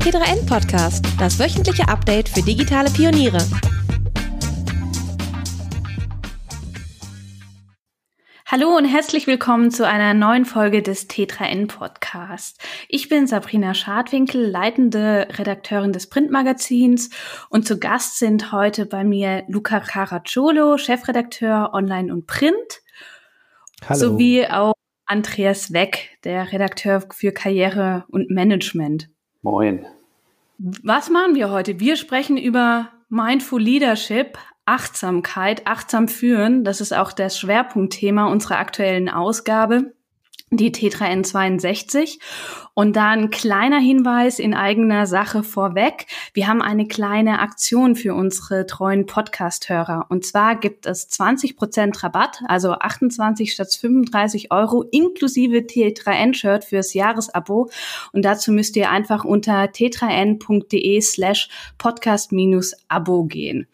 T3N Podcast, das wöchentliche Update für digitale Pioniere. Hallo und herzlich willkommen zu einer neuen Folge des T3N Podcast. Ich bin Sabrina Schadwinkel, leitende Redakteurin des Printmagazins und zu Gast sind heute bei mir Luca Caracciolo, Chefredakteur Online und Print, Hallo. sowie auch Andreas Weck, der Redakteur für Karriere und Management. Moin. Was machen wir heute? Wir sprechen über Mindful Leadership, Achtsamkeit, achtsam führen. Das ist auch das Schwerpunktthema unserer aktuellen Ausgabe die T3N62. Und da ein kleiner Hinweis in eigener Sache vorweg. Wir haben eine kleine Aktion für unsere treuen Podcast-Hörer. Und zwar gibt es 20 Prozent Rabatt, also 28 statt 35 Euro inklusive T3N-Shirt fürs Jahresabo. Und dazu müsst ihr einfach unter t3n.de slash podcast-abo gehen.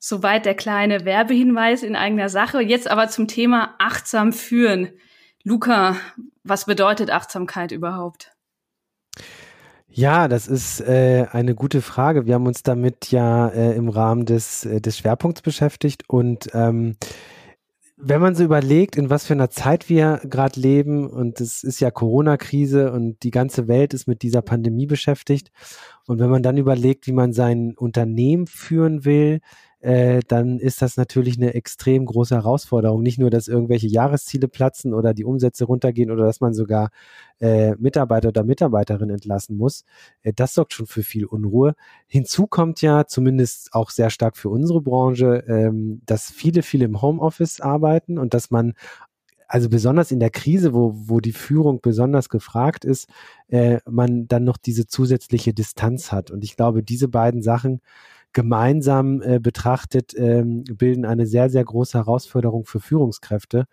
Soweit der kleine Werbehinweis in eigener Sache. Jetzt aber zum Thema achtsam führen. Luca, was bedeutet Achtsamkeit überhaupt? Ja, das ist äh, eine gute Frage. Wir haben uns damit ja äh, im Rahmen des, äh, des Schwerpunkts beschäftigt und ähm, wenn man so überlegt, in was für einer Zeit wir gerade leben, und es ist ja Corona-Krise und die ganze Welt ist mit dieser Pandemie beschäftigt, und wenn man dann überlegt, wie man sein Unternehmen führen will, äh, dann ist das natürlich eine extrem große Herausforderung. Nicht nur, dass irgendwelche Jahresziele platzen oder die Umsätze runtergehen oder dass man sogar äh, Mitarbeiter oder Mitarbeiterin entlassen muss. Äh, das sorgt schon für viel Unruhe. Hinzu kommt ja zumindest auch sehr stark für unsere Branche, ähm, dass viele, viele im Homeoffice arbeiten und dass man also besonders in der Krise, wo, wo die Führung besonders gefragt ist, äh, man dann noch diese zusätzliche Distanz hat. Und ich glaube, diese beiden Sachen gemeinsam äh, betrachtet, ähm, bilden eine sehr, sehr große Herausforderung für Führungskräfte.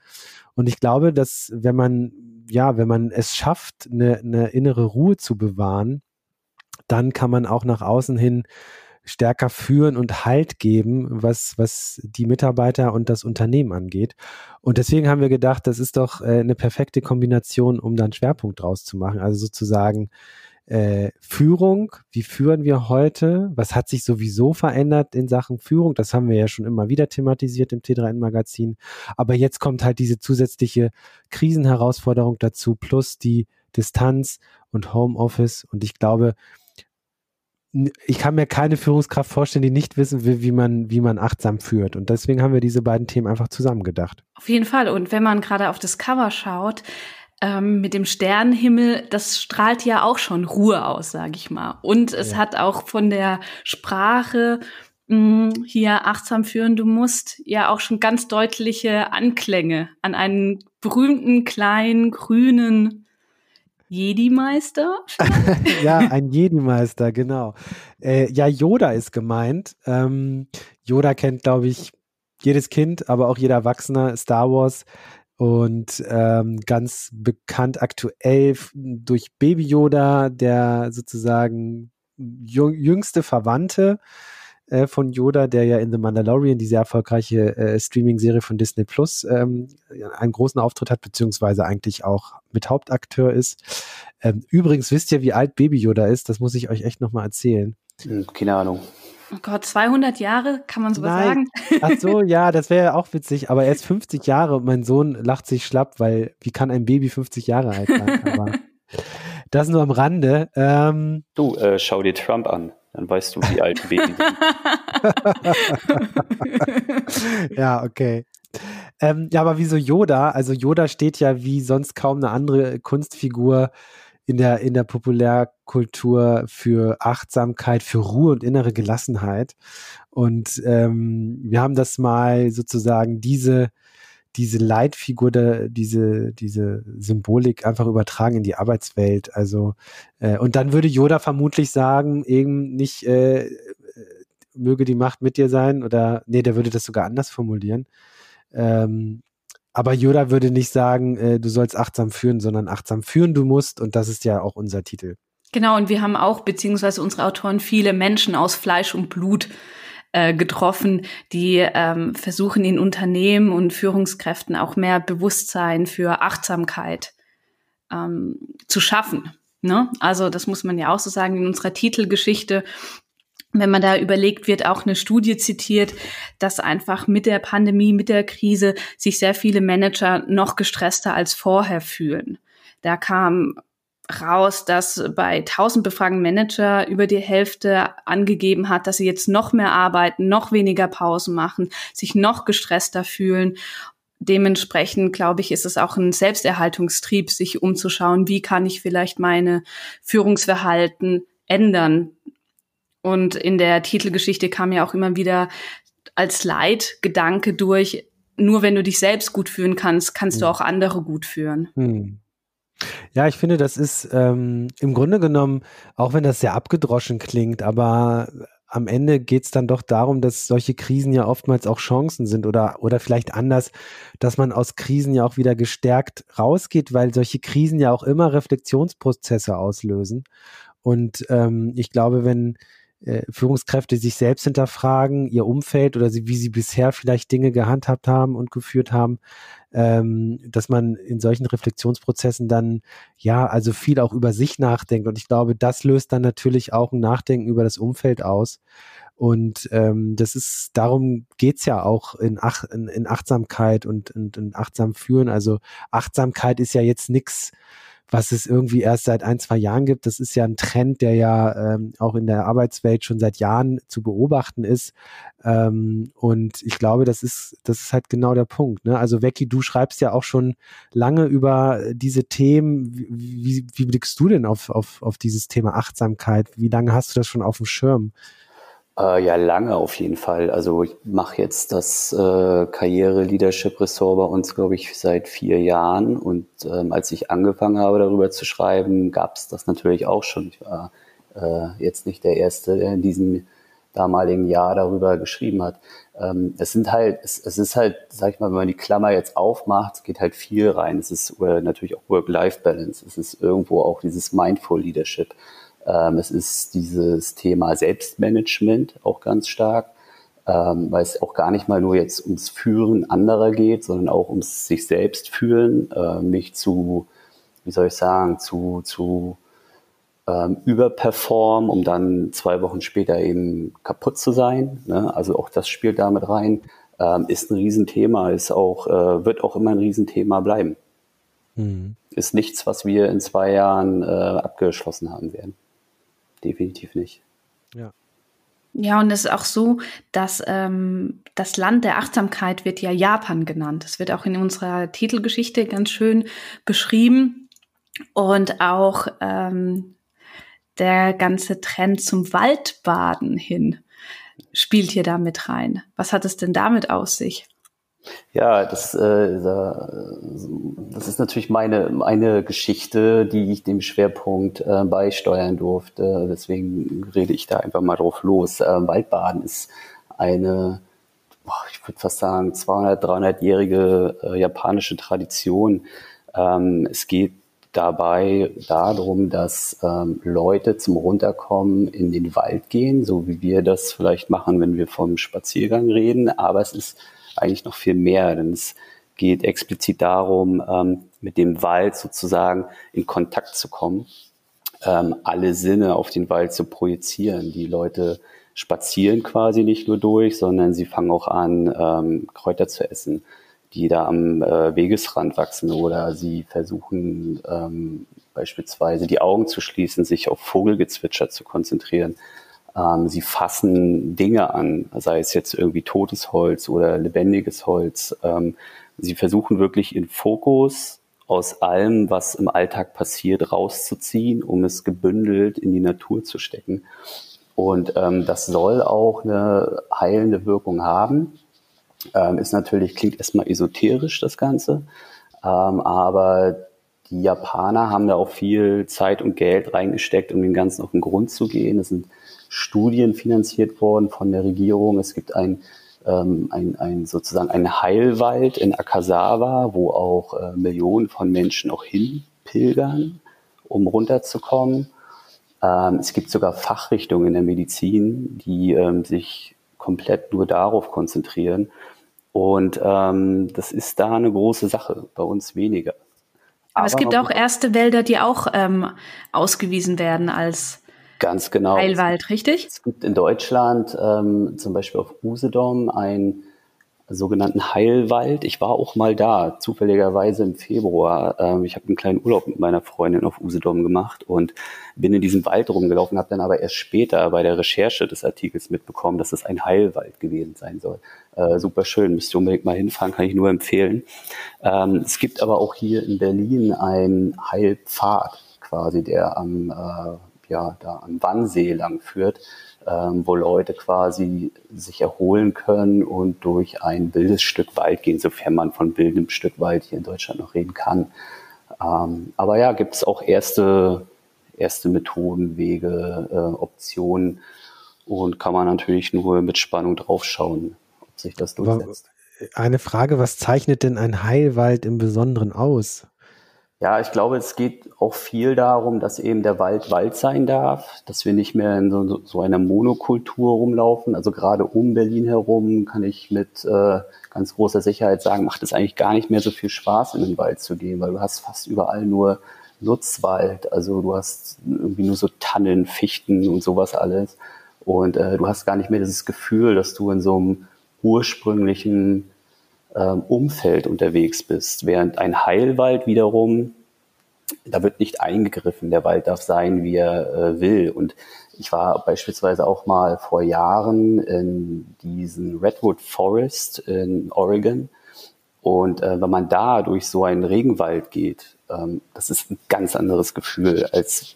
Und ich glaube, dass wenn man, ja, wenn man es schafft, eine, eine innere Ruhe zu bewahren, dann kann man auch nach außen hin stärker führen und Halt geben, was, was die Mitarbeiter und das Unternehmen angeht. Und deswegen haben wir gedacht, das ist doch äh, eine perfekte Kombination, um dann Schwerpunkt draus zu machen. Also sozusagen äh, Führung, wie führen wir heute? Was hat sich sowieso verändert in Sachen Führung? Das haben wir ja schon immer wieder thematisiert im T3N-Magazin. Aber jetzt kommt halt diese zusätzliche Krisenherausforderung dazu, plus die Distanz und Homeoffice. Und ich glaube, ich kann mir keine Führungskraft vorstellen, die nicht wissen will, wie man, wie man achtsam führt. Und deswegen haben wir diese beiden Themen einfach zusammengedacht. Auf jeden Fall. Und wenn man gerade auf das Cover schaut, ähm, mit dem Sternenhimmel, das strahlt ja auch schon Ruhe aus, sage ich mal. Und es ja. hat auch von der Sprache mh, hm, hier achtsam führen, du musst ja auch schon ganz deutliche Anklänge an einen berühmten kleinen grünen Jedi-Meister? ja, ein Jedi-Meister, genau. Äh, ja, Yoda ist gemeint. Ähm, Yoda kennt, glaube ich, jedes Kind, aber auch jeder Erwachsene Star Wars und ähm, ganz bekannt aktuell durch Baby Yoda, der sozusagen jüngste Verwandte äh, von Yoda, der ja in The Mandalorian, die sehr erfolgreiche äh, Streaming-Serie von Disney Plus, ähm, einen großen Auftritt hat, beziehungsweise eigentlich auch mit Hauptakteur ist. Ähm, übrigens wisst ihr, wie alt Baby Yoda ist? Das muss ich euch echt nochmal erzählen. Hm, keine Ahnung. Oh Gott, 200 Jahre, kann man sowas Nein. sagen? Ach so, ja, das wäre ja auch witzig, aber er ist 50 Jahre und mein Sohn lacht sich schlapp, weil wie kann ein Baby 50 Jahre alt sein? Aber das nur am Rande. Ähm, du, äh, schau dir Trump an, dann weißt du, wie alt ein Baby sind. ja, okay. Ähm, ja, aber wieso Yoda? Also Yoda steht ja wie sonst kaum eine andere Kunstfigur in der, in der Populärkultur für Achtsamkeit, für Ruhe und innere Gelassenheit. Und ähm, wir haben das mal sozusagen diese, diese Leitfigur, der, diese, diese Symbolik einfach übertragen in die Arbeitswelt. Also, äh, und dann würde Yoda vermutlich sagen, eben nicht, äh, möge die Macht mit dir sein, oder nee, der würde das sogar anders formulieren. Ähm, aber Yoda würde nicht sagen, äh, du sollst achtsam führen, sondern achtsam führen du musst. Und das ist ja auch unser Titel. Genau, und wir haben auch, beziehungsweise unsere Autoren, viele Menschen aus Fleisch und Blut äh, getroffen, die ähm, versuchen in Unternehmen und Führungskräften auch mehr Bewusstsein für Achtsamkeit ähm, zu schaffen. Ne? Also das muss man ja auch so sagen in unserer Titelgeschichte. Wenn man da überlegt, wird auch eine Studie zitiert, dass einfach mit der Pandemie, mit der Krise sich sehr viele Manager noch gestresster als vorher fühlen. Da kam raus, dass bei 1000 befragten Manager über die Hälfte angegeben hat, dass sie jetzt noch mehr arbeiten, noch weniger Pausen machen, sich noch gestresster fühlen. Dementsprechend, glaube ich, ist es auch ein Selbsterhaltungstrieb, sich umzuschauen, wie kann ich vielleicht meine Führungsverhalten ändern. Und in der Titelgeschichte kam ja auch immer wieder als Leitgedanke durch, nur wenn du dich selbst gut führen kannst, kannst hm. du auch andere gut führen. Hm. Ja, ich finde, das ist ähm, im Grunde genommen, auch wenn das sehr abgedroschen klingt, aber am Ende geht es dann doch darum, dass solche Krisen ja oftmals auch Chancen sind oder, oder vielleicht anders, dass man aus Krisen ja auch wieder gestärkt rausgeht, weil solche Krisen ja auch immer Reflexionsprozesse auslösen. Und ähm, ich glaube, wenn Führungskräfte sich selbst hinterfragen, ihr Umfeld oder sie, wie sie bisher vielleicht Dinge gehandhabt haben und geführt haben, ähm, dass man in solchen Reflexionsprozessen dann ja also viel auch über sich nachdenkt. Und ich glaube, das löst dann natürlich auch ein Nachdenken über das Umfeld aus. Und ähm, das ist, darum geht's ja auch in, Ach, in, in Achtsamkeit und, und, und achtsam führen. Also Achtsamkeit ist ja jetzt nichts was es irgendwie erst seit ein, zwei Jahren gibt. Das ist ja ein Trend, der ja ähm, auch in der Arbeitswelt schon seit Jahren zu beobachten ist. Ähm, und ich glaube, das ist, das ist halt genau der Punkt. Ne? Also Becky, du schreibst ja auch schon lange über diese Themen. Wie, wie blickst du denn auf, auf, auf dieses Thema Achtsamkeit? Wie lange hast du das schon auf dem Schirm? Äh, ja, lange auf jeden Fall. Also ich mache jetzt das äh, Karriere-Leadership-Ressort bei uns, glaube ich, seit vier Jahren. Und ähm, als ich angefangen habe, darüber zu schreiben, gab es das natürlich auch schon. Ich war äh, jetzt nicht der Erste, der in diesem damaligen Jahr darüber geschrieben hat. Ähm, es sind halt, es, es ist halt, sag ich mal, wenn man die Klammer jetzt aufmacht, geht halt viel rein. Es ist äh, natürlich auch Work-Life-Balance. Es ist irgendwo auch dieses Mindful Leadership. Ähm, es ist dieses Thema Selbstmanagement auch ganz stark, ähm, weil es auch gar nicht mal nur jetzt ums Führen anderer geht, sondern auch ums sich selbst fühlen, äh, nicht zu, wie soll ich sagen, zu, zu ähm, überperformen, um dann zwei Wochen später eben kaputt zu sein. Ne? Also auch das spielt damit rein. Ähm, ist ein Riesenthema, ist auch, äh, wird auch immer ein Riesenthema bleiben. Mhm. Ist nichts, was wir in zwei Jahren äh, abgeschlossen haben werden definitiv nicht. Ja. Ja, und es ist auch so, dass ähm, das Land der Achtsamkeit wird ja Japan genannt. Das wird auch in unserer Titelgeschichte ganz schön beschrieben. Und auch ähm, der ganze Trend zum Waldbaden hin spielt hier da mit rein. Was hat es denn damit aus sich? Ja, das, äh, das ist natürlich meine, meine Geschichte, die ich dem Schwerpunkt äh, beisteuern durfte. Deswegen rede ich da einfach mal drauf los. Äh, Waldbaden ist eine, ich würde fast sagen, 200, 300-jährige äh, japanische Tradition. Ähm, es geht dabei darum, dass ähm, Leute zum Runterkommen in den Wald gehen, so wie wir das vielleicht machen, wenn wir vom Spaziergang reden. Aber es ist eigentlich noch viel mehr, denn es geht explizit darum, ähm, mit dem Wald sozusagen in Kontakt zu kommen, ähm, alle Sinne auf den Wald zu projizieren. Die Leute spazieren quasi nicht nur durch, sondern sie fangen auch an, ähm, Kräuter zu essen, die da am äh, Wegesrand wachsen oder sie versuchen ähm, beispielsweise die Augen zu schließen, sich auf Vogelgezwitscher zu konzentrieren. Ähm, sie fassen Dinge an, sei es jetzt irgendwie totes Holz oder lebendiges Holz. Ähm, sie versuchen wirklich in Fokus aus allem, was im Alltag passiert, rauszuziehen, um es gebündelt in die Natur zu stecken. Und ähm, das soll auch eine heilende Wirkung haben. Ähm, ist natürlich, klingt erstmal esoterisch, das Ganze. Ähm, aber die Japaner haben da auch viel Zeit und Geld reingesteckt, um dem Ganzen auf den Grund zu gehen. Es sind Studien finanziert worden von der Regierung. Es gibt ein, ähm, ein, ein sozusagen einen Heilwald in Akasawa, wo auch äh, Millionen von Menschen auch hinpilgern, um runterzukommen. Ähm, es gibt sogar Fachrichtungen in der Medizin, die ähm, sich komplett nur darauf konzentrieren. Und ähm, das ist da eine große Sache, bei uns weniger. Aber, es gibt auch erste Wälder, die auch ähm, ausgewiesen werden als Ganz genau. Heilwald, richtig? Es gibt in Deutschland ähm, zum Beispiel auf Usedom ein sogenannten Heilwald. Ich war auch mal da, zufälligerweise im Februar. Ähm, ich habe einen kleinen Urlaub mit meiner Freundin auf Usedom gemacht und bin in diesem Wald rumgelaufen, habe dann aber erst später bei der Recherche des Artikels mitbekommen, dass es ein Heilwald gewesen sein soll. Äh, super schön, müsst ihr unbedingt mal hinfahren, kann ich nur empfehlen. Ähm, es gibt aber auch hier in Berlin einen Heilpfad quasi, der am, äh, ja, da am Wannsee lang führt ähm, wo Leute quasi sich erholen können und durch ein wildes Stück Wald gehen, sofern man von wildem Stück Wald hier in Deutschland noch reden kann. Ähm, aber ja, gibt es auch erste, erste Methoden, Wege, äh, Optionen und kann man natürlich nur mit Spannung draufschauen, ob sich das durchsetzt. Eine Frage, was zeichnet denn ein Heilwald im Besonderen aus? Ja, ich glaube, es geht auch viel darum, dass eben der Wald Wald sein darf, dass wir nicht mehr in so, so einer Monokultur rumlaufen. Also gerade um Berlin herum kann ich mit äh, ganz großer Sicherheit sagen, macht es eigentlich gar nicht mehr so viel Spaß, in den Wald zu gehen, weil du hast fast überall nur Nutzwald. Also du hast irgendwie nur so Tannen, Fichten und sowas alles. Und äh, du hast gar nicht mehr dieses Gefühl, dass du in so einem ursprünglichen ähm, Umfeld unterwegs bist. Während ein Heilwald wiederum, da wird nicht eingegriffen. Der Wald darf sein, wie er äh, will. Und ich war beispielsweise auch mal vor Jahren in diesen Redwood Forest in Oregon. Und äh, wenn man da durch so einen Regenwald geht, ähm, das ist ein ganz anderes Gefühl, als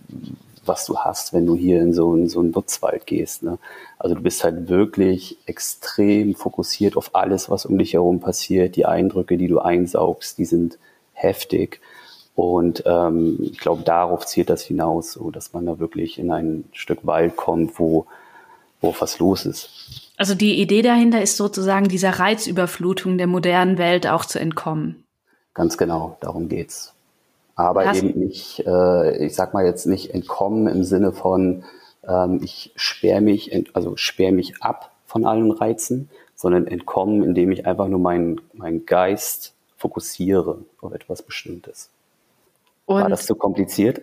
was du hast, wenn du hier in so, in so einen Nutzwald gehst. Ne? Also du bist halt wirklich extrem fokussiert auf alles, was um dich herum passiert. Die Eindrücke, die du einsaugst, die sind heftig. Und ähm, ich glaube, darauf zielt das hinaus, so dass man da wirklich in ein Stück Wald kommt, wo, wo was los ist. Also die Idee dahinter ist sozusagen dieser Reizüberflutung der modernen Welt auch zu entkommen. Ganz genau, darum geht's. Aber Hast eben nicht, äh, ich sag mal jetzt nicht entkommen im Sinne von, ähm, ich sperre mich, also sperre mich ab von allen Reizen, sondern entkommen, indem ich einfach nur meinen mein Geist fokussiere auf etwas Bestimmtes. Und War das zu kompliziert?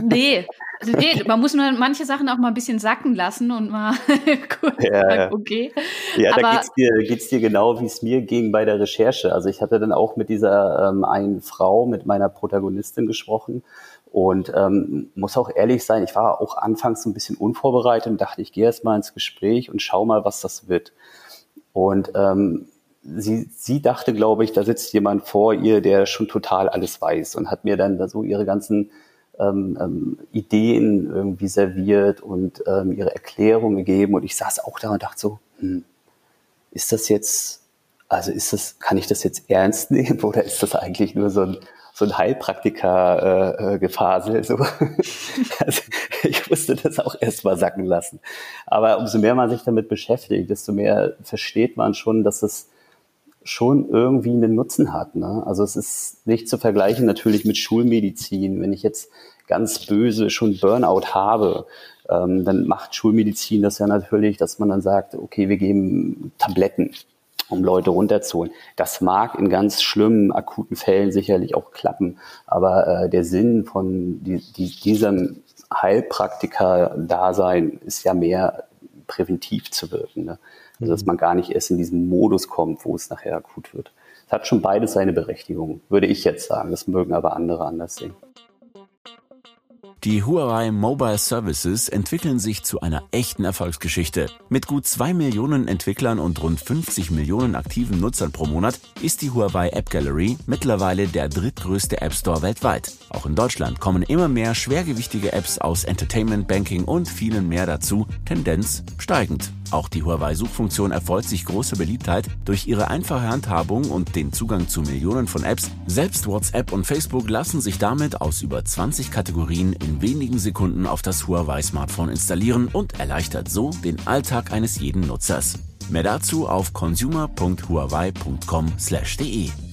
Nee, also nee, man muss nur manche Sachen auch mal ein bisschen sacken lassen und mal kurz ja, sagen, okay. Ja, Aber, da geht's dir, geht's dir genau, wie es mir ging bei der Recherche. Also ich hatte dann auch mit dieser ähm, einen Frau, mit meiner Protagonistin gesprochen und ähm, muss auch ehrlich sein, ich war auch anfangs so ein bisschen unvorbereitet und dachte, ich gehe erst mal ins Gespräch und schau mal, was das wird. Und ähm, sie, sie dachte, glaube ich, da sitzt jemand vor ihr, der schon total alles weiß und hat mir dann da so ihre ganzen ähm, ähm, Ideen irgendwie serviert und ähm, ihre Erklärung gegeben. Und ich saß auch da und dachte so, hm, ist das jetzt, also ist das, kann ich das jetzt ernst nehmen oder ist das eigentlich nur so ein so ein Heilpraktiker-Gefasel. Äh, äh so. also, ich musste das auch erst mal sacken lassen. Aber umso mehr man sich damit beschäftigt, desto mehr versteht man schon, dass es schon irgendwie einen Nutzen hat. Ne? Also es ist nicht zu vergleichen natürlich mit Schulmedizin. Wenn ich jetzt ganz böse schon Burnout habe, ähm, dann macht Schulmedizin das ja natürlich, dass man dann sagt, okay, wir geben Tabletten, um Leute runterzuholen. Das mag in ganz schlimmen, akuten Fällen sicherlich auch klappen, aber äh, der Sinn von die, die, diesem Heilpraktiker-Dasein ist ja mehr präventiv zu wirken. Ne? Also dass mhm. man gar nicht erst in diesen Modus kommt, wo es nachher akut wird. Es hat schon beides seine Berechtigung, würde ich jetzt sagen. Das mögen aber andere anders sehen. Die Huawei Mobile Services entwickeln sich zu einer echten Erfolgsgeschichte. Mit gut zwei Millionen Entwicklern und rund 50 Millionen aktiven Nutzern pro Monat ist die Huawei App Gallery mittlerweile der drittgrößte App Store weltweit. Auch in Deutschland kommen immer mehr schwergewichtige Apps aus Entertainment, Banking und vielen mehr dazu, Tendenz steigend. Auch die Huawei-Suchfunktion erfreut sich große Beliebtheit durch ihre einfache Handhabung und den Zugang zu Millionen von Apps. Selbst WhatsApp und Facebook lassen sich damit aus über 20 Kategorien in wenigen Sekunden auf das Huawei-Smartphone installieren und erleichtert so den Alltag eines jeden Nutzers. Mehr dazu auf consumer.huawei.com/de.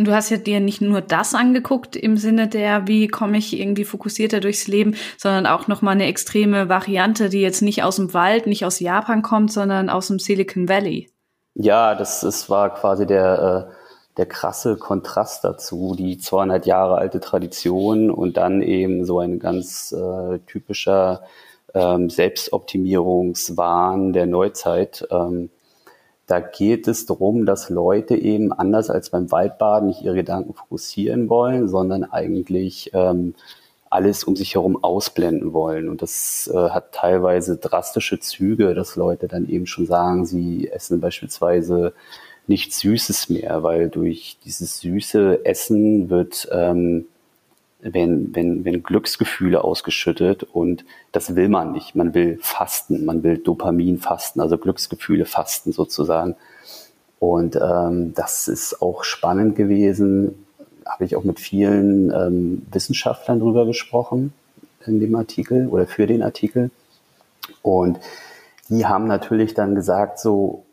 Und du hast ja dir nicht nur das angeguckt im Sinne der, wie komme ich irgendwie fokussierter durchs Leben, sondern auch nochmal eine extreme Variante, die jetzt nicht aus dem Wald, nicht aus Japan kommt, sondern aus dem Silicon Valley. Ja, das, das war quasi der, äh, der krasse Kontrast dazu, die 200 Jahre alte Tradition und dann eben so ein ganz äh, typischer ähm, Selbstoptimierungswahn der Neuzeit. Ähm, da geht es darum, dass Leute eben anders als beim Waldbaden nicht ihre Gedanken fokussieren wollen, sondern eigentlich ähm, alles um sich herum ausblenden wollen. Und das äh, hat teilweise drastische Züge, dass Leute dann eben schon sagen, sie essen beispielsweise nichts Süßes mehr, weil durch dieses süße Essen wird, ähm, wenn, wenn, wenn Glücksgefühle ausgeschüttet und das will man nicht. Man will fasten, man will Dopamin fasten, also Glücksgefühle fasten sozusagen. Und ähm, das ist auch spannend gewesen, habe ich auch mit vielen ähm, Wissenschaftlern drüber gesprochen in dem Artikel oder für den Artikel. Und die haben natürlich dann gesagt, so,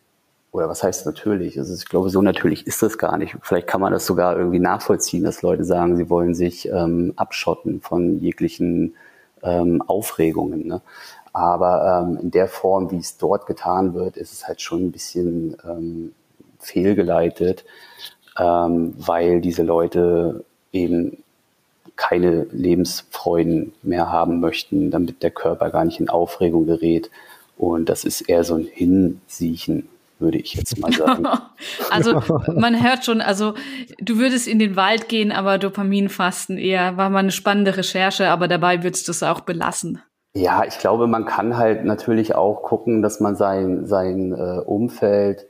oder was heißt natürlich? Also ich glaube, so natürlich ist das gar nicht. Vielleicht kann man das sogar irgendwie nachvollziehen, dass Leute sagen, sie wollen sich ähm, abschotten von jeglichen ähm, Aufregungen. Ne? Aber ähm, in der Form, wie es dort getan wird, ist es halt schon ein bisschen ähm, fehlgeleitet ähm, weil diese Leute eben keine Lebensfreuden mehr haben möchten, damit der Körper gar nicht in Aufregung gerät. Und das ist eher so ein Hinsiechen, würde ich jetzt mal sagen. also man hört schon, also du würdest in den Wald gehen, aber Dopaminfasten eher, war mal eine spannende Recherche, aber dabei würdest du es auch belassen. Ja, ich glaube, man kann halt natürlich auch gucken, dass man sein, sein äh, Umfeld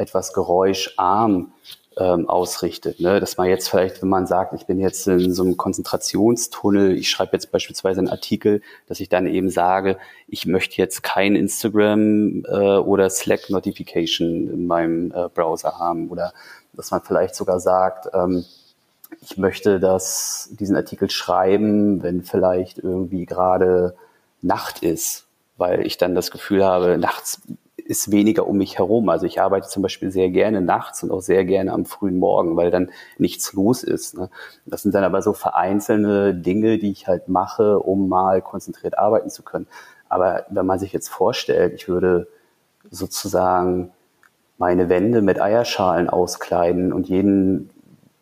etwas geräuscharm ähm, ausrichtet. Ne? Dass man jetzt vielleicht, wenn man sagt, ich bin jetzt in so einem Konzentrationstunnel, ich schreibe jetzt beispielsweise einen Artikel, dass ich dann eben sage, ich möchte jetzt kein Instagram äh, oder Slack-Notification in meinem äh, Browser haben. Oder dass man vielleicht sogar sagt, ähm, ich möchte das, diesen Artikel schreiben, wenn vielleicht irgendwie gerade Nacht ist, weil ich dann das Gefühl habe, nachts ist weniger um mich herum. Also ich arbeite zum Beispiel sehr gerne nachts und auch sehr gerne am frühen Morgen, weil dann nichts los ist. Ne? Das sind dann aber so vereinzelte Dinge, die ich halt mache, um mal konzentriert arbeiten zu können. Aber wenn man sich jetzt vorstellt, ich würde sozusagen meine Wände mit Eierschalen auskleiden und jeden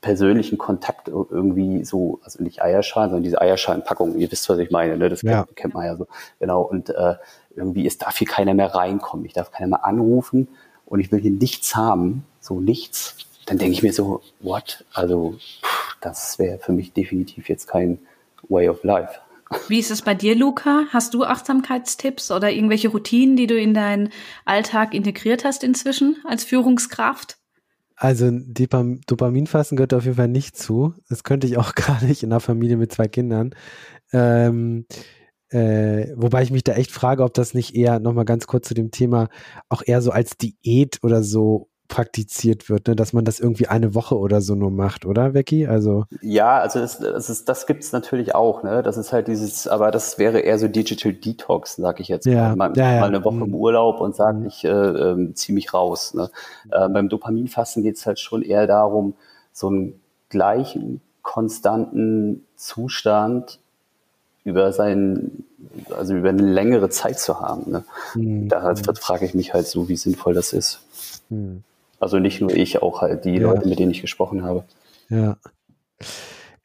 persönlichen Kontakt irgendwie so, also nicht Eierschalen, sondern diese Eierschalenpackung, ihr wisst, was ich meine, ne? das ja. kennt, kennt man ja so, genau, und äh, irgendwie, es darf hier keiner mehr reinkommen, ich darf keiner mehr anrufen und ich will hier nichts haben, so nichts, dann denke ich mir so, what? Also pff, das wäre für mich definitiv jetzt kein Way of Life. Wie ist es bei dir, Luca? Hast du Achtsamkeitstipps oder irgendwelche Routinen, die du in deinen Alltag integriert hast inzwischen als Führungskraft? Also Dopam Dopaminfasten gehört auf jeden Fall nicht zu. Das könnte ich auch gar nicht in einer Familie mit zwei Kindern. Ähm, äh, wobei ich mich da echt frage, ob das nicht eher, nochmal ganz kurz zu dem Thema, auch eher so als Diät oder so praktiziert wird, ne? dass man das irgendwie eine Woche oder so nur macht, oder, Becky? Also ja, also das, das, ist, das gibt's natürlich auch, ne? Das ist halt dieses, aber das wäre eher so Digital Detox, sag ich jetzt ja, mal. Ja, ja. mal eine Woche im mhm. Urlaub und sage, mhm. ich äh, äh, ziehe mich raus. Ne? Äh, beim Dopaminfasten geht's halt schon eher darum, so einen gleichen, konstanten Zustand über seinen, also über eine längere Zeit zu haben. Ne? Mhm. Da frage ich mich halt so, wie sinnvoll das ist. Mhm. Also nicht nur ich, auch halt die ja. Leute, mit denen ich gesprochen habe. Ja.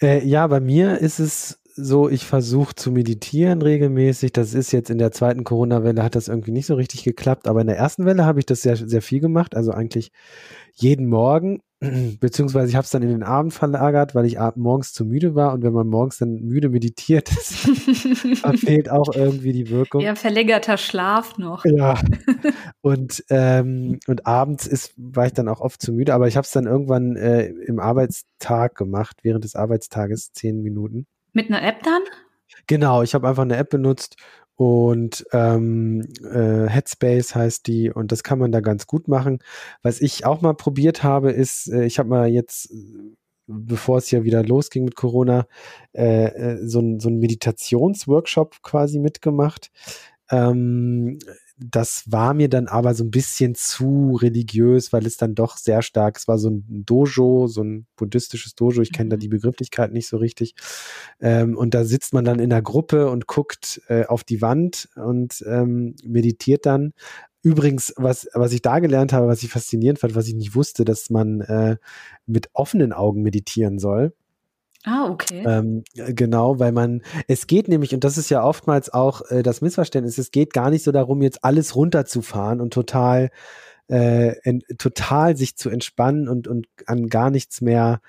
Äh, ja, bei mir ist es so, ich versuche zu meditieren regelmäßig. Das ist jetzt in der zweiten Corona-Welle hat das irgendwie nicht so richtig geklappt, aber in der ersten Welle habe ich das sehr, sehr viel gemacht. Also eigentlich jeden Morgen beziehungsweise ich habe es dann in den Abend verlagert, weil ich morgens zu müde war und wenn man morgens dann müde meditiert, verfehlt auch irgendwie die Wirkung. Ja, verlängerter Schlaf noch. Ja. Und, ähm, und abends ist, war ich dann auch oft zu müde, aber ich habe es dann irgendwann äh, im Arbeitstag gemacht, während des Arbeitstages, zehn Minuten. Mit einer App dann? Genau, ich habe einfach eine App benutzt und ähm, äh, Headspace heißt die und das kann man da ganz gut machen. Was ich auch mal probiert habe, ist, äh, ich habe mal jetzt, bevor es ja wieder losging mit Corona, äh, äh so ein so ein Meditationsworkshop quasi mitgemacht. Ähm, das war mir dann aber so ein bisschen zu religiös, weil es dann doch sehr stark, es war so ein Dojo, so ein buddhistisches Dojo, ich kenne da mhm. die Begrifflichkeit nicht so richtig. Ähm, und da sitzt man dann in der Gruppe und guckt äh, auf die Wand und ähm, meditiert dann. Übrigens, was, was ich da gelernt habe, was ich faszinierend fand, was ich nicht wusste, dass man äh, mit offenen Augen meditieren soll. Ah, okay. Ähm, genau, weil man, es geht nämlich, und das ist ja oftmals auch äh, das Missverständnis, es geht gar nicht so darum, jetzt alles runterzufahren und total, äh, in, total sich zu entspannen und, und an gar nichts mehr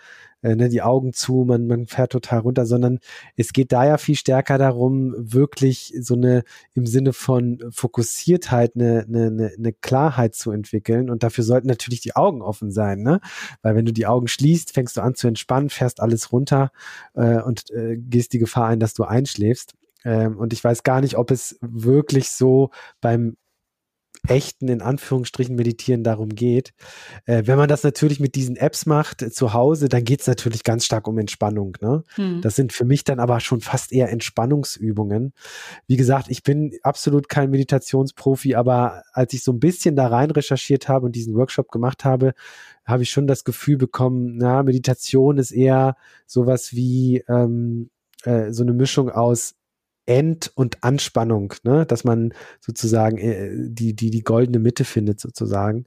äh, ne, die Augen zu, man, man fährt total runter, sondern es geht da ja viel stärker darum, wirklich so eine im Sinne von Fokussiertheit, eine, eine, eine Klarheit zu entwickeln. Und dafür sollten natürlich die Augen offen sein, ne? Weil wenn du die Augen schließt, fängst du an zu entspannen, fährst alles runter äh, und äh, gehst die Gefahr ein, dass du einschläfst. Ähm, und ich weiß gar nicht, ob es wirklich so beim echten, in Anführungsstrichen, Meditieren darum geht. Äh, wenn man das natürlich mit diesen Apps macht äh, zu Hause, dann geht es natürlich ganz stark um Entspannung. Ne? Hm. Das sind für mich dann aber schon fast eher Entspannungsübungen. Wie gesagt, ich bin absolut kein Meditationsprofi, aber als ich so ein bisschen da rein recherchiert habe und diesen Workshop gemacht habe, habe ich schon das Gefühl bekommen, na, Meditation ist eher sowas wie ähm, äh, so eine Mischung aus End- und Anspannung, ne? dass man sozusagen äh, die, die, die goldene Mitte findet, sozusagen.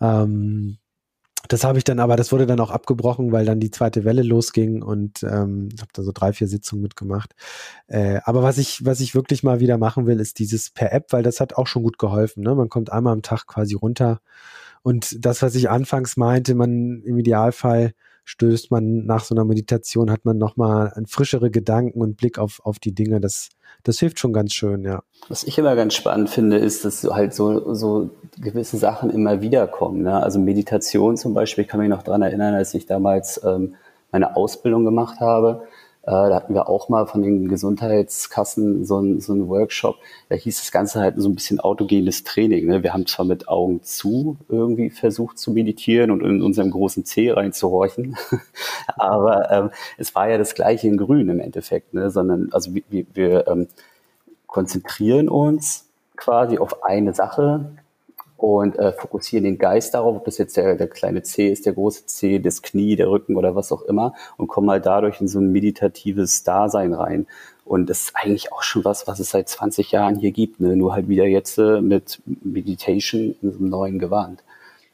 Ähm, das habe ich dann aber, das wurde dann auch abgebrochen, weil dann die zweite Welle losging und ähm, habe da so drei, vier Sitzungen mitgemacht. Äh, aber was ich, was ich wirklich mal wieder machen will, ist dieses per App, weil das hat auch schon gut geholfen. Ne? Man kommt einmal am Tag quasi runter. Und das, was ich anfangs meinte, man im Idealfall stößt man nach so einer Meditation, hat man nochmal frischere Gedanken und Blick auf, auf die Dinge. Das, das hilft schon ganz schön, ja. Was ich immer ganz spannend finde, ist, dass halt so, so gewisse Sachen immer wiederkommen. Ne? Also Meditation zum Beispiel, ich kann mich noch dran erinnern, als ich damals ähm, meine Ausbildung gemacht habe da hatten wir auch mal von den Gesundheitskassen so einen so einen Workshop. Da hieß das Ganze halt so ein bisschen autogenes Training. Ne? Wir haben zwar mit Augen zu irgendwie versucht zu meditieren und in unserem großen C reinzuhorchen, aber ähm, es war ja das gleiche in Grün im Endeffekt, ne? sondern also wir, wir ähm, konzentrieren uns quasi auf eine Sache, und äh, fokussieren den Geist darauf, ob das jetzt der, der kleine C ist, der große C, das Knie, der Rücken oder was auch immer und kommen halt dadurch in so ein meditatives Dasein rein. Und das ist eigentlich auch schon was, was es seit 20 Jahren hier gibt, ne? nur halt wieder jetzt äh, mit Meditation in so einem neuen Gewand.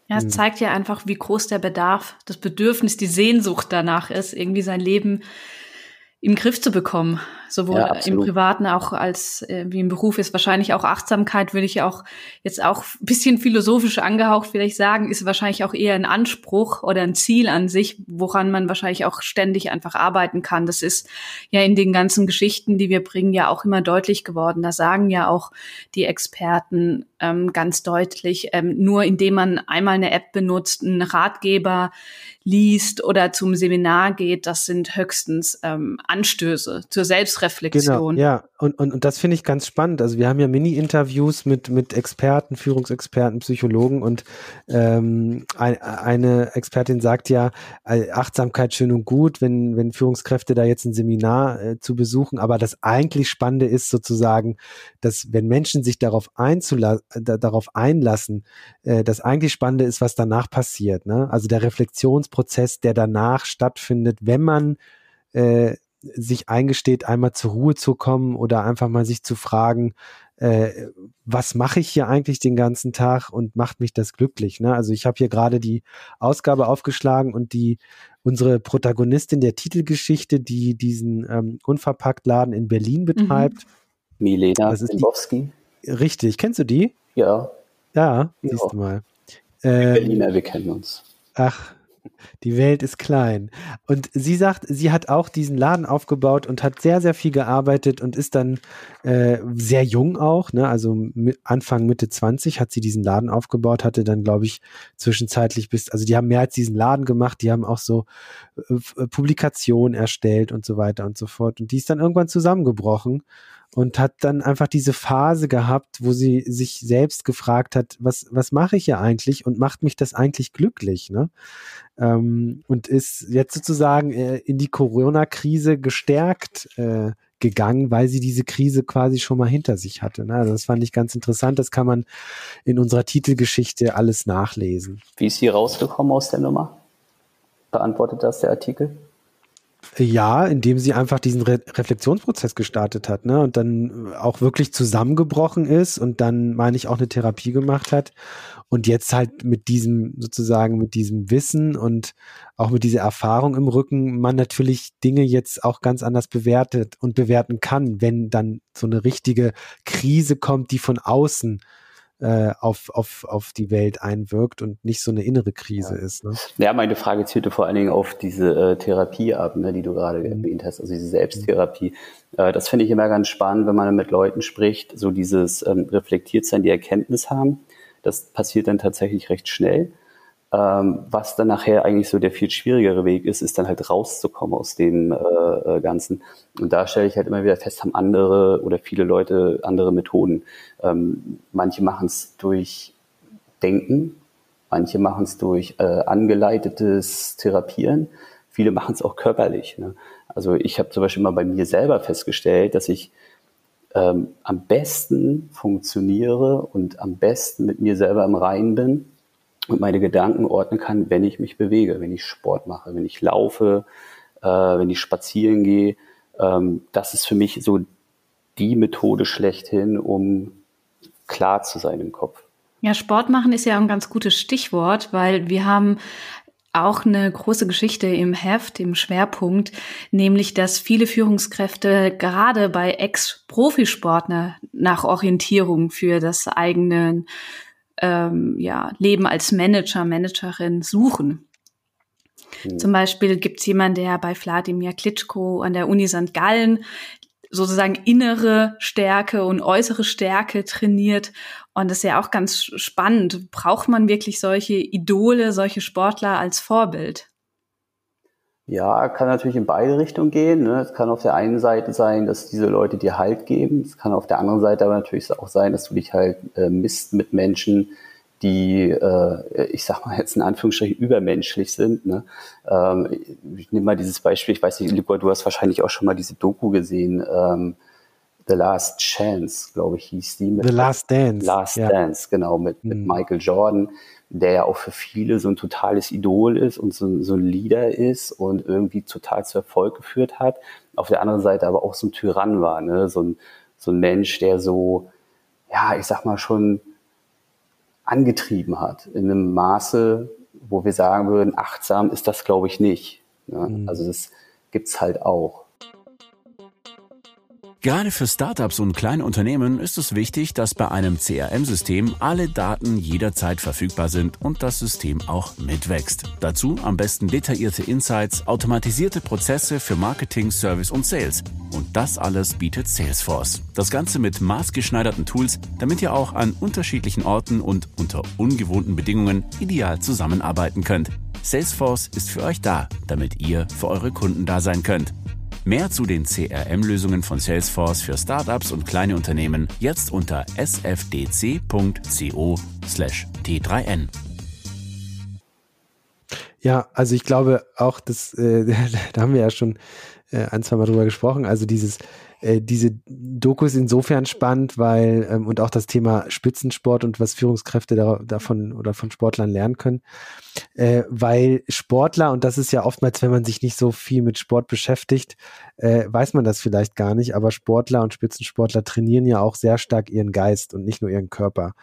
Ja, es hm. zeigt ja einfach, wie groß der Bedarf, das Bedürfnis, die Sehnsucht danach ist, irgendwie sein Leben im Griff zu bekommen. Sowohl ja, im Privaten auch als äh, wie im Beruf ist wahrscheinlich auch Achtsamkeit, würde ich auch jetzt auch bisschen philosophisch angehaucht vielleicht sagen, ist wahrscheinlich auch eher ein Anspruch oder ein Ziel an sich, woran man wahrscheinlich auch ständig einfach arbeiten kann. Das ist ja in den ganzen Geschichten, die wir bringen, ja auch immer deutlich geworden. Da sagen ja auch die Experten ähm, ganz deutlich, ähm, nur indem man einmal eine App benutzt, einen Ratgeber liest oder zum Seminar geht, das sind höchstens ähm, Anstöße zur Selbstreflexion. Genau, ja, und, und, und das finde ich ganz spannend. Also wir haben ja Mini-Interviews mit, mit Experten, Führungsexperten, Psychologen und ähm, ein, eine Expertin sagt ja, äh, Achtsamkeit schön und gut, wenn, wenn Führungskräfte da jetzt ein Seminar äh, zu besuchen, aber das eigentlich Spannende ist sozusagen, dass wenn Menschen sich darauf, einzula darauf einlassen, äh, das eigentlich Spannende ist, was danach passiert. Ne? Also der Reflexions Reflexionsprozess, der danach stattfindet, wenn man äh, sich eingesteht, einmal zur Ruhe zu kommen oder einfach mal sich zu fragen, äh, was mache ich hier eigentlich den ganzen Tag und macht mich das glücklich? Ne? Also ich habe hier gerade die Ausgabe aufgeschlagen und die unsere Protagonistin der Titelgeschichte, die diesen ähm, Unverpacktladen in Berlin betreibt. Mhm. Milena Zimbowski. Richtig, kennst du die? Ja. Ja, siehst ja. du mal. Ähm, Berliner, wir kennen uns. Ach, die Welt ist klein. Und sie sagt, sie hat auch diesen Laden aufgebaut und hat sehr, sehr viel gearbeitet und ist dann äh, sehr jung auch, ne? also Anfang, Mitte 20 hat sie diesen Laden aufgebaut, hatte dann, glaube ich, zwischenzeitlich bis, also die haben mehr als diesen Laden gemacht, die haben auch so äh, Publikationen erstellt und so weiter und so fort. Und die ist dann irgendwann zusammengebrochen und hat dann einfach diese Phase gehabt, wo sie sich selbst gefragt hat, was, was mache ich ja eigentlich und macht mich das eigentlich glücklich, ne? Ähm, und ist jetzt sozusagen äh, in die Corona-Krise gestärkt äh, gegangen, weil sie diese Krise quasi schon mal hinter sich hatte. Ne? Also das fand ich ganz interessant. Das kann man in unserer Titelgeschichte alles nachlesen. Wie ist sie rausgekommen aus der Nummer? Beantwortet das der Artikel? Ja, indem sie einfach diesen Re Reflexionsprozess gestartet hat, ne? Und dann auch wirklich zusammengebrochen ist und dann, meine ich, auch eine Therapie gemacht hat. Und jetzt halt mit diesem, sozusagen, mit diesem Wissen und auch mit dieser Erfahrung im Rücken man natürlich Dinge jetzt auch ganz anders bewertet und bewerten kann, wenn dann so eine richtige Krise kommt, die von außen äh, auf, auf, auf die Welt einwirkt und nicht so eine innere Krise ja. ist. Ne? Ja, meine Frage zielte vor allen Dingen auf diese äh, Therapie ab, ne, die du gerade mhm. erwähnt hast, also diese Selbsttherapie. Äh, das finde ich immer ganz spannend, wenn man mit Leuten spricht, so dieses ähm, reflektiert sein, die Erkenntnis haben. Das passiert dann tatsächlich recht schnell. Ähm, was dann nachher eigentlich so der viel schwierigere Weg ist, ist dann halt rauszukommen aus dem äh, äh, Ganzen. Und da stelle ich halt immer wieder fest, haben andere oder viele Leute andere Methoden. Ähm, manche machen es durch Denken, manche machen es durch äh, angeleitetes Therapieren, viele machen es auch körperlich. Ne? Also ich habe zum Beispiel mal bei mir selber festgestellt, dass ich ähm, am besten funktioniere und am besten mit mir selber im Reinen bin, und meine Gedanken ordnen kann, wenn ich mich bewege, wenn ich Sport mache, wenn ich laufe, äh, wenn ich spazieren gehe. Ähm, das ist für mich so die Methode schlechthin, um klar zu sein im Kopf. Ja, Sport machen ist ja ein ganz gutes Stichwort, weil wir haben auch eine große Geschichte im Heft, im Schwerpunkt, nämlich dass viele Führungskräfte gerade bei Ex-Profisportler nach Orientierung für das eigene ähm, ja, Leben als Manager, Managerin suchen. Mhm. Zum Beispiel gibt es jemanden, der bei Wladimir Klitschko an der Uni St. Gallen sozusagen innere Stärke und äußere Stärke trainiert. Und das ist ja auch ganz spannend. Braucht man wirklich solche Idole, solche Sportler als Vorbild? Ja, kann natürlich in beide Richtungen gehen. Ne? Es kann auf der einen Seite sein, dass diese Leute dir Halt geben. Es kann auf der anderen Seite aber natürlich auch sein, dass du dich halt äh, misst mit Menschen, die, äh, ich sag mal jetzt in Anführungsstrichen, übermenschlich sind. Ne? Ähm, ich nehme mal dieses Beispiel, ich weiß nicht, Libor, du hast wahrscheinlich auch schon mal diese Doku gesehen, ähm, The Last Chance, glaube ich, hieß die. Mit The Last Dance. Last ja. Dance, genau, mit, mit mhm. Michael Jordan der ja auch für viele so ein totales Idol ist und so, so ein Leader ist und irgendwie total zu Erfolg geführt hat. Auf der anderen Seite aber auch so ein Tyrann war, ne? so, ein, so ein Mensch, der so, ja, ich sag mal schon angetrieben hat in einem Maße, wo wir sagen würden, achtsam ist das, glaube ich, nicht. Ne? Mhm. Also das gibt's halt auch. Gerade für Startups und kleine Unternehmen ist es wichtig, dass bei einem CRM-System alle Daten jederzeit verfügbar sind und das System auch mitwächst. Dazu am besten detaillierte Insights, automatisierte Prozesse für Marketing, Service und Sales. Und das alles bietet Salesforce. Das Ganze mit maßgeschneiderten Tools, damit ihr auch an unterschiedlichen Orten und unter ungewohnten Bedingungen ideal zusammenarbeiten könnt. Salesforce ist für euch da, damit ihr für eure Kunden da sein könnt. Mehr zu den CRM-Lösungen von Salesforce für Startups und kleine Unternehmen jetzt unter sfdc.co/t3n. Ja, also ich glaube auch, dass äh, da haben wir ja schon äh, ein, zwei Mal drüber gesprochen. Also dieses äh, diese Doku ist insofern spannend, weil ähm, und auch das Thema Spitzensport und was Führungskräfte da, davon oder von Sportlern lernen können, äh, weil Sportler und das ist ja oftmals, wenn man sich nicht so viel mit Sport beschäftigt, äh, weiß man das vielleicht gar nicht, aber Sportler und Spitzensportler trainieren ja auch sehr stark ihren Geist und nicht nur ihren Körper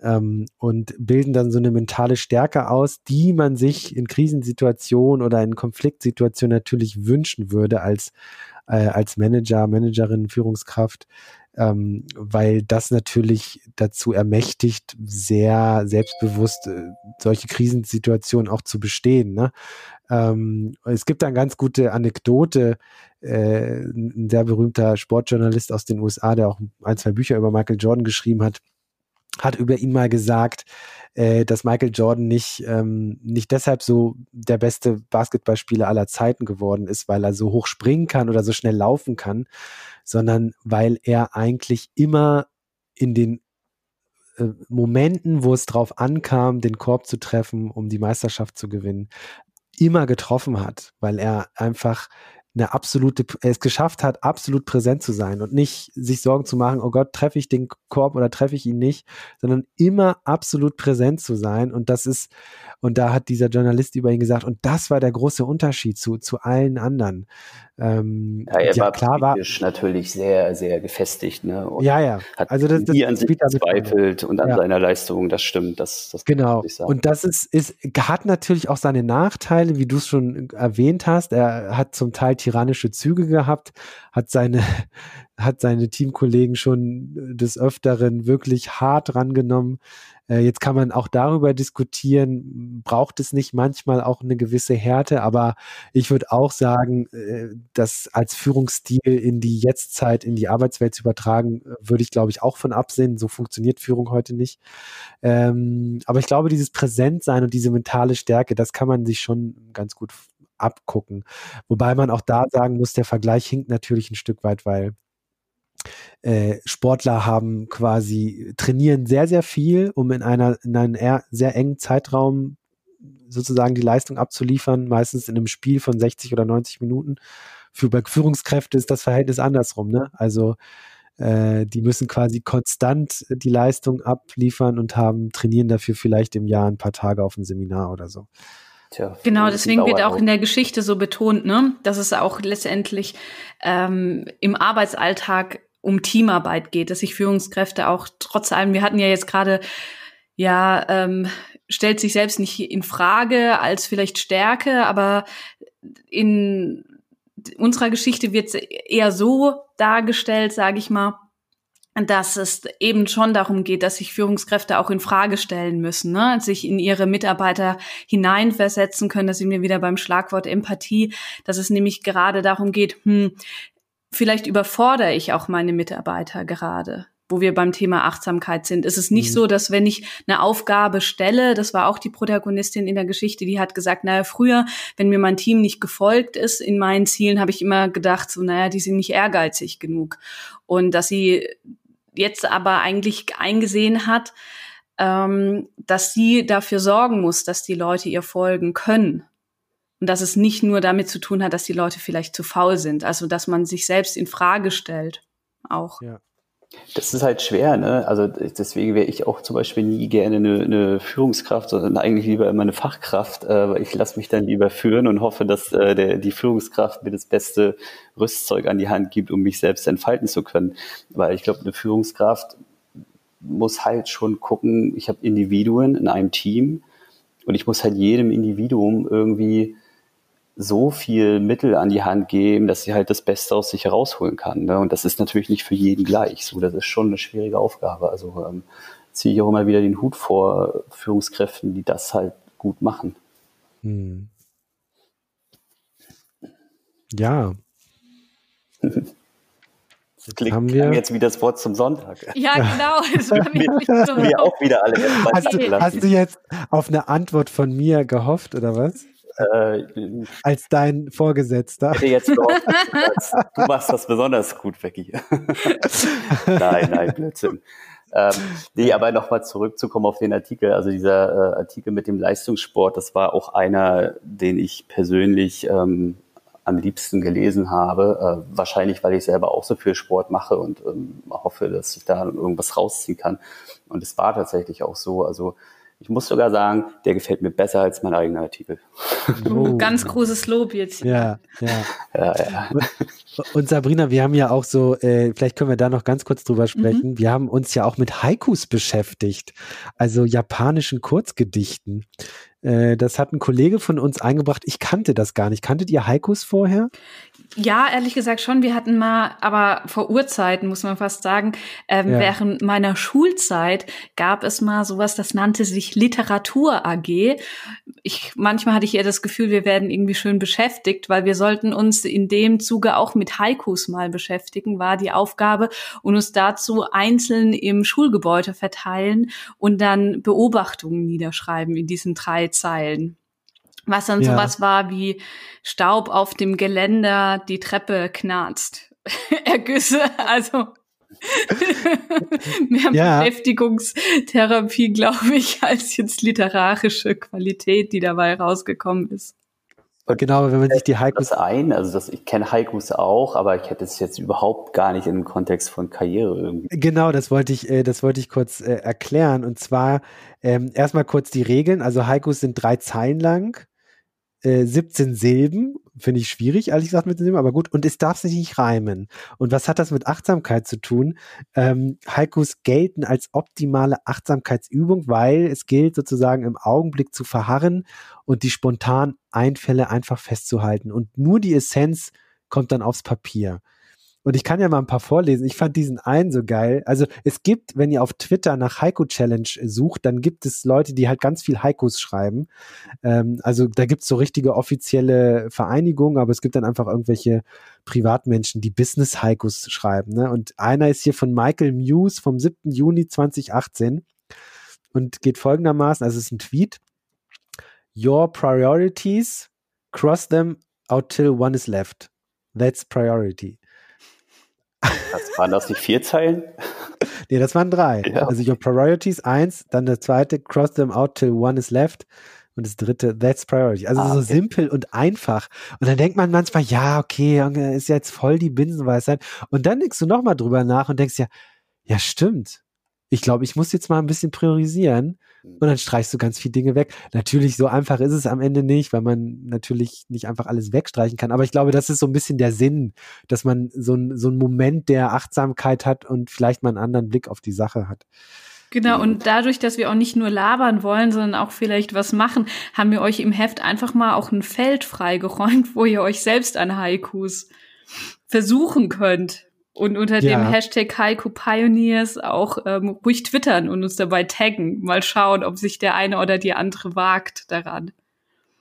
ähm, und bilden dann so eine mentale Stärke aus, die man sich in Krisensituationen oder in Konfliktsituationen natürlich wünschen würde als äh, als Manager, Managerin, Führungskraft, ähm, weil das natürlich dazu ermächtigt, sehr selbstbewusst äh, solche Krisensituationen auch zu bestehen. Ne? Ähm, es gibt eine ganz gute Anekdote, äh, ein sehr berühmter Sportjournalist aus den USA, der auch ein, zwei Bücher über Michael Jordan geschrieben hat, hat über ihn mal gesagt, äh, dass Michael Jordan nicht, ähm, nicht deshalb so der beste Basketballspieler aller Zeiten geworden ist, weil er so hoch springen kann oder so schnell laufen kann, sondern weil er eigentlich immer in den äh, Momenten, wo es drauf ankam, den Korb zu treffen, um die Meisterschaft zu gewinnen, immer getroffen hat, weil er einfach eine absolute, es geschafft hat, absolut präsent zu sein und nicht sich Sorgen zu machen, oh Gott, treffe ich den Korb oder treffe ich ihn nicht, sondern immer absolut präsent zu sein. Und das ist, und da hat dieser Journalist über ihn gesagt, und das war der große Unterschied zu, zu allen anderen. Ähm, ja, er ja, war klar war natürlich sehr, sehr gefestigt. Ne? Und ja, ja. Hat also das, das nie an sich gezweifelt und an ja. seiner Leistung. Das stimmt. Das, das genau. Und das ist, ist, hat natürlich auch seine Nachteile, wie du es schon erwähnt hast. Er hat zum Teil tyrannische Züge gehabt, hat seine, hat seine Teamkollegen schon des Öfteren wirklich hart rangenommen. Äh, jetzt kann man auch darüber diskutieren, braucht es nicht manchmal auch eine gewisse Härte, aber ich würde auch sagen, äh, das als Führungsstil in die Jetztzeit, in die Arbeitswelt zu übertragen, würde ich, glaube ich, auch von absehen. So funktioniert Führung heute nicht. Ähm, aber ich glaube, dieses Präsentsein und diese mentale Stärke, das kann man sich schon ganz gut abgucken. Wobei man auch da sagen muss, der Vergleich hinkt natürlich ein Stück weit, weil äh, Sportler haben quasi trainieren sehr, sehr viel, um in einer in einem sehr engen Zeitraum sozusagen die Leistung abzuliefern, meistens in einem Spiel von 60 oder 90 Minuten. Für Führungskräfte ist das Verhältnis andersrum, ne? Also äh, die müssen quasi konstant die Leistung abliefern und haben trainieren dafür vielleicht im Jahr ein paar Tage auf ein Seminar oder so. Tja, genau, deswegen wird auch in der Geschichte so betont, ne, dass es auch letztendlich ähm, im Arbeitsalltag um Teamarbeit geht, dass sich Führungskräfte auch trotz allem, wir hatten ja jetzt gerade, ja, ähm, stellt sich selbst nicht in Frage als vielleicht Stärke, aber in unserer Geschichte wird es eher so dargestellt, sage ich mal, dass es eben schon darum geht, dass sich Führungskräfte auch in Frage stellen müssen, ne? sich in ihre Mitarbeiter hineinversetzen können. Da sind wir wieder beim Schlagwort Empathie, dass es nämlich gerade darum geht, hm, vielleicht überfordere ich auch meine Mitarbeiter gerade wo wir beim Thema Achtsamkeit sind. Es ist nicht mhm. so, dass wenn ich eine Aufgabe stelle, das war auch die Protagonistin in der Geschichte, die hat gesagt, naja, früher, wenn mir mein Team nicht gefolgt ist in meinen Zielen, habe ich immer gedacht, so, naja, die sind nicht ehrgeizig genug. Und dass sie jetzt aber eigentlich eingesehen hat, ähm, dass sie dafür sorgen muss, dass die Leute ihr folgen können. Und dass es nicht nur damit zu tun hat, dass die Leute vielleicht zu faul sind. Also, dass man sich selbst in Frage stellt. Auch. Ja. Das ist halt schwer, ne? Also deswegen wäre ich auch zum Beispiel nie gerne eine, eine Führungskraft, sondern eigentlich lieber immer eine Fachkraft, äh, weil ich lasse mich dann lieber führen und hoffe, dass äh, der, die Führungskraft mir das beste Rüstzeug an die Hand gibt, um mich selbst entfalten zu können. Weil ich glaube, eine Führungskraft muss halt schon gucken, ich habe Individuen in einem Team und ich muss halt jedem Individuum irgendwie so viel Mittel an die Hand geben, dass sie halt das Beste aus sich herausholen kann. Ne? Und das ist natürlich nicht für jeden gleich. So, das ist schon eine schwierige Aufgabe. Also ähm, ziehe ich auch immer wieder den Hut vor Führungskräften, die das halt gut machen. Hm. Ja. Das klingt haben wir jetzt wie das Wort zum Sonntag. Ja, genau. Das war wir, wir auch wieder alle. Hast du, hast du jetzt auf eine Antwort von mir gehofft oder was? Äh, Als dein Vorgesetzter. Hätte jetzt gehofft, du machst das besonders gut, Becky. nein, nein, Blödsinn. Ähm, nee, aber nochmal zurückzukommen auf den Artikel. Also dieser äh, Artikel mit dem Leistungssport, das war auch einer, den ich persönlich ähm, am liebsten gelesen habe. Äh, wahrscheinlich, weil ich selber auch so viel Sport mache und ähm, hoffe, dass ich da irgendwas rausziehen kann. Und es war tatsächlich auch so. Also ich muss sogar sagen, der gefällt mir besser als mein eigener Artikel. Oh. Ganz großes Lob jetzt. Ja, ja. ja, ja. Und Sabrina, wir haben ja auch so, äh, vielleicht können wir da noch ganz kurz drüber sprechen. Mhm. Wir haben uns ja auch mit Haikus beschäftigt, also japanischen Kurzgedichten. Äh, das hat ein Kollege von uns eingebracht. Ich kannte das gar nicht. Kanntet ihr Haikus vorher? Ja, ehrlich gesagt schon. Wir hatten mal, aber vor Urzeiten muss man fast sagen, ähm, ja. während meiner Schulzeit gab es mal sowas, das nannte sich Literatur AG. Ich, manchmal hatte ich eher das Gefühl, wir werden irgendwie schön beschäftigt, weil wir sollten uns in dem Zuge auch mit Haikus mal beschäftigen, war die Aufgabe und uns dazu einzeln im Schulgebäude verteilen und dann Beobachtungen niederschreiben in diesen drei Zeilen. Was dann ja. sowas war wie Staub auf dem Geländer, die Treppe knarzt. Ergüsse, also mehr ja. Beschäftigungstherapie, glaube ich, als jetzt literarische Qualität, die dabei rausgekommen ist. genau, wenn man sich die Haikus ein, also das, ich kenne Haikus auch, aber ich hätte es jetzt überhaupt gar nicht im Kontext von Karriere irgendwie. Genau, das wollte ich, äh, das wollte ich kurz äh, erklären. Und zwar ähm, erstmal kurz die Regeln. Also Haikus sind drei Zeilen lang, äh, 17 Silben finde ich schwierig, ehrlich gesagt, mit dem, aber gut. Und es darf sich nicht reimen. Und was hat das mit Achtsamkeit zu tun? Ähm, Haikus gelten als optimale Achtsamkeitsübung, weil es gilt sozusagen im Augenblick zu verharren und die spontanen Einfälle einfach festzuhalten. Und nur die Essenz kommt dann aufs Papier. Und ich kann ja mal ein paar vorlesen. Ich fand diesen einen so geil. Also es gibt, wenn ihr auf Twitter nach Haiku Challenge sucht, dann gibt es Leute, die halt ganz viel Haikus schreiben. Ähm, also da gibt es so richtige offizielle Vereinigungen, aber es gibt dann einfach irgendwelche Privatmenschen, die Business Haikus schreiben. Ne? Und einer ist hier von Michael Muse vom 7. Juni 2018 und geht folgendermaßen, also es ist ein Tweet. Your priorities, cross them out till one is left. That's priority. Das waren das nicht vier Zeilen? nee, das waren drei. Ja. Also Your Priorities eins, dann der zweite, Cross them out till one is left. Und das dritte, That's Priority. Also ah, so okay. simpel und einfach. Und dann denkt man manchmal, ja, okay, ist jetzt voll die Binsenweisheit. Und dann denkst du nochmal drüber nach und denkst ja, ja, stimmt. Ich glaube, ich muss jetzt mal ein bisschen priorisieren und dann streichst du ganz viele Dinge weg. Natürlich, so einfach ist es am Ende nicht, weil man natürlich nicht einfach alles wegstreichen kann. Aber ich glaube, das ist so ein bisschen der Sinn, dass man so, ein, so einen Moment der Achtsamkeit hat und vielleicht mal einen anderen Blick auf die Sache hat. Genau, und dadurch, dass wir auch nicht nur labern wollen, sondern auch vielleicht was machen, haben wir euch im Heft einfach mal auch ein Feld freigeräumt, wo ihr euch selbst an Haikus versuchen könnt und unter ja. dem Hashtag Haiku Pioneers auch ähm, ruhig twittern und uns dabei taggen. Mal schauen, ob sich der eine oder die andere wagt daran.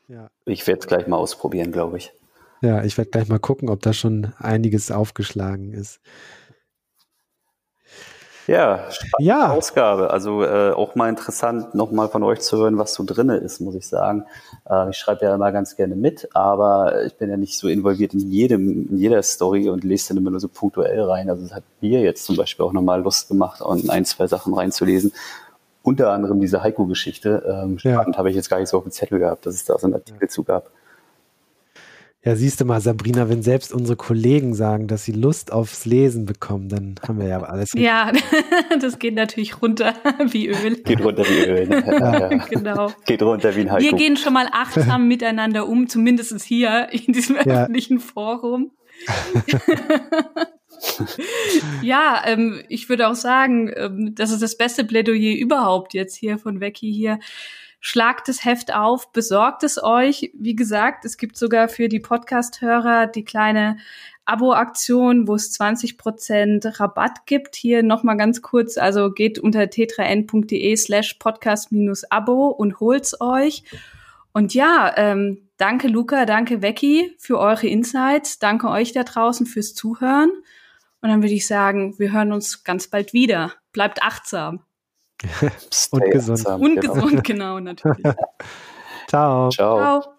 Ja. Ich werde es gleich mal ausprobieren, glaube ich. Ja, ich werde gleich mal gucken, ob da schon einiges aufgeschlagen ist. Ja, ja. Ausgabe. Also äh, auch mal interessant, nochmal von euch zu hören, was so drinne ist, muss ich sagen. Äh, ich schreibe ja immer ganz gerne mit, aber ich bin ja nicht so involviert in jedem, in jeder Story und lese dann immer nur so punktuell rein. Also es hat mir jetzt zum Beispiel auch nochmal Lust gemacht, und ein, zwei Sachen reinzulesen. Unter anderem diese Heiko-Geschichte. Ähm, spannend ja. habe ich jetzt gar nicht so auf dem Zettel gehabt, dass es da so einen Artikel ja. zu gab. Ja, siehst du mal, Sabrina, wenn selbst unsere Kollegen sagen, dass sie Lust aufs Lesen bekommen, dann haben wir ja alles. Ja, das geht natürlich runter wie Öl. Geht runter wie Öl. Ne? Ja, ja. Genau. Geht runter wie ein Haiku. Wir gehen schon mal achtsam miteinander um, zumindest hier in diesem ja. öffentlichen Forum. ja, ähm, ich würde auch sagen, ähm, das ist das beste Plädoyer überhaupt jetzt hier von Becky hier schlagt das Heft auf, besorgt es euch. Wie gesagt, es gibt sogar für die Podcast-Hörer die kleine Abo-Aktion, wo es 20% Rabatt gibt. Hier nochmal ganz kurz, also geht unter tetraN.de slash podcast-abo und holt's euch. Und ja, ähm, danke Luca, danke Becky für eure Insights. Danke euch da draußen fürs Zuhören. Und dann würde ich sagen, wir hören uns ganz bald wieder. Bleibt achtsam. und gesund. Und genau. gesund, genau, natürlich. Ciao. Ciao. Ciao.